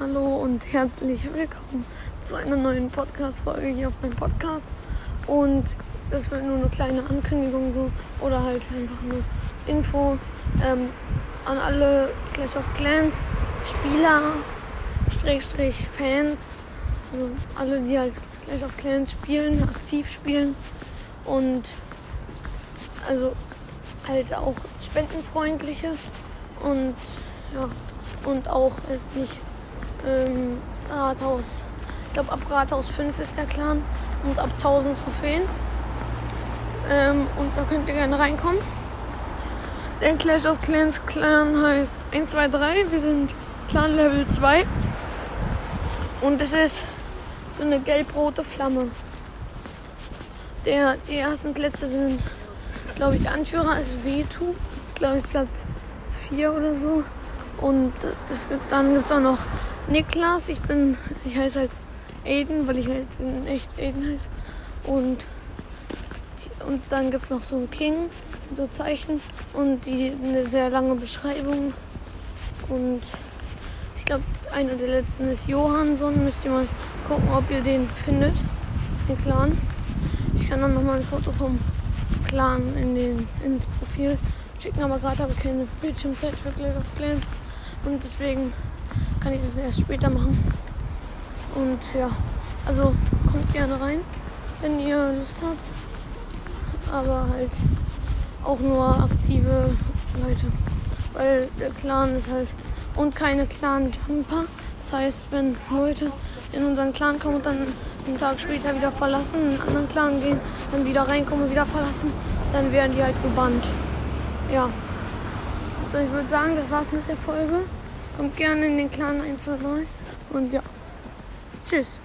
Hallo und herzlich willkommen zu einer neuen Podcast-Folge hier auf meinem Podcast. Und das wird nur eine kleine Ankündigung so oder halt einfach eine Info ähm, an alle Clash of Clans Spieler, Schrägstrich Fans, also alle, die halt Clash of Clans spielen, aktiv spielen und also halt auch spendenfreundliche und ja und auch ist nicht ähm, Rathaus. Ich glaube, ab Rathaus 5 ist der Clan und ab 1000 Trophäen. Ähm, und da könnt ihr gerne reinkommen. Der Clash of Clans Clan heißt 1, 2, 3. Wir sind Clan Level 2. Und es ist so eine gelb-rote Flamme. Der, die ersten Plätze sind, glaube ich, der Anführer ist Vetu. Ist, glaube ich, Platz 4 oder so. Und das, dann gibt es auch noch Niklas. Ich bin, ich heiße halt Aiden, weil ich halt in echt Aiden heiße. Und, und dann gibt es noch so ein King, so Zeichen und die eine sehr lange Beschreibung. Und ich glaube, einer der letzten ist Johansson. Müsst ihr mal gucken, ob ihr den findet, den Clan. Ich kann dann noch mal ein Foto vom Clan in den, ins Profil schicken, aber gerade habe ich keine Bildschirmzeit für Clash of Clans. Und deswegen kann ich das erst später machen. Und ja, also kommt gerne rein, wenn ihr Lust habt. Aber halt auch nur aktive Leute. Weil der Clan ist halt und keine Clan-Jumper. Das heißt, wenn Leute in unseren Clan kommen und dann einen Tag später wieder verlassen, in einen anderen Clan gehen, dann wieder reinkommen und wieder verlassen, dann werden die halt gebannt. Ja. Also ich würde sagen, das war's mit der Folge. Kommt gerne in den Clan 1, 2, 3. Und ja. Tschüss.